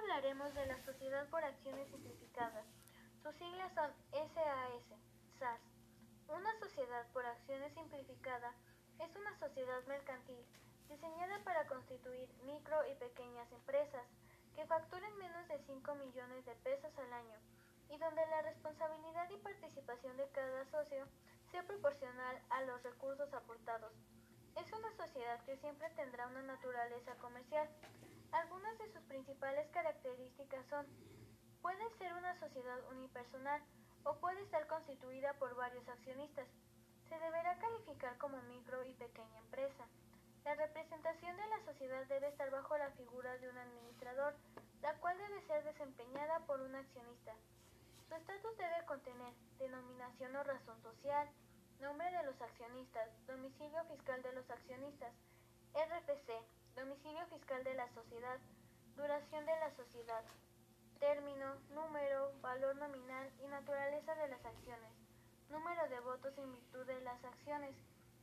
hablaremos de la Sociedad por Acciones Simplificadas. Sus siglas son SAS, SAS. Una sociedad por acciones simplificada es una sociedad mercantil diseñada para constituir micro y pequeñas empresas que facturen menos de 5 millones de pesos al año y donde la responsabilidad y participación de cada socio sea proporcional a los recursos aportados. Es una sociedad que siempre tendrá una naturaleza comercial. Algunas de sus principales características son, puede ser una sociedad unipersonal o puede estar constituida por varios accionistas. Se deberá calificar como micro y pequeña empresa. La representación de la sociedad debe estar bajo la figura de un administrador, la cual debe ser desempeñada por un accionista. Su estatus debe contener denominación o razón social, nombre de los accionistas, domicilio fiscal de los accionistas, RFC, domicilio fiscal de la sociedad, duración de la sociedad, término, número, valor nominal y naturaleza de las acciones, número de votos en virtud de las acciones,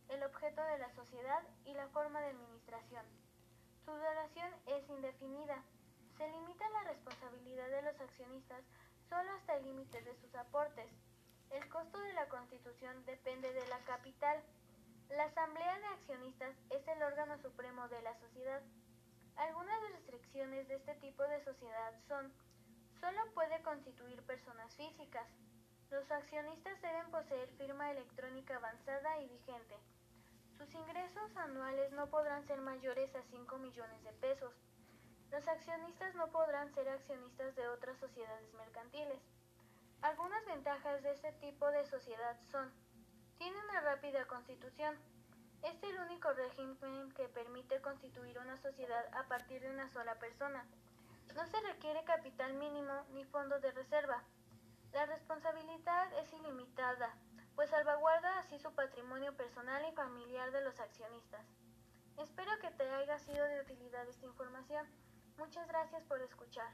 el objeto de la sociedad y la forma de administración. Su duración es indefinida. Se limita la responsabilidad de los accionistas solo hasta el límite de sus aportes. El costo de la constitución depende de la capital. La Asamblea de Accionistas es el órgano supremo de la sociedad. Algunas restricciones de este tipo de sociedad son, solo puede constituir personas físicas. Los accionistas deben poseer firma electrónica avanzada y vigente. Sus ingresos anuales no podrán ser mayores a 5 millones de pesos. Los accionistas no podrán ser accionistas de otras sociedades mercantiles. Algunas ventajas de este tipo de sociedad son, tiene una rápida constitución. Es el único régimen que permite constituir una sociedad a partir de una sola persona. No se requiere capital mínimo ni fondo de reserva. La responsabilidad es ilimitada, pues salvaguarda así su patrimonio personal y familiar de los accionistas. Espero que te haya sido de utilidad esta información. Muchas gracias por escuchar.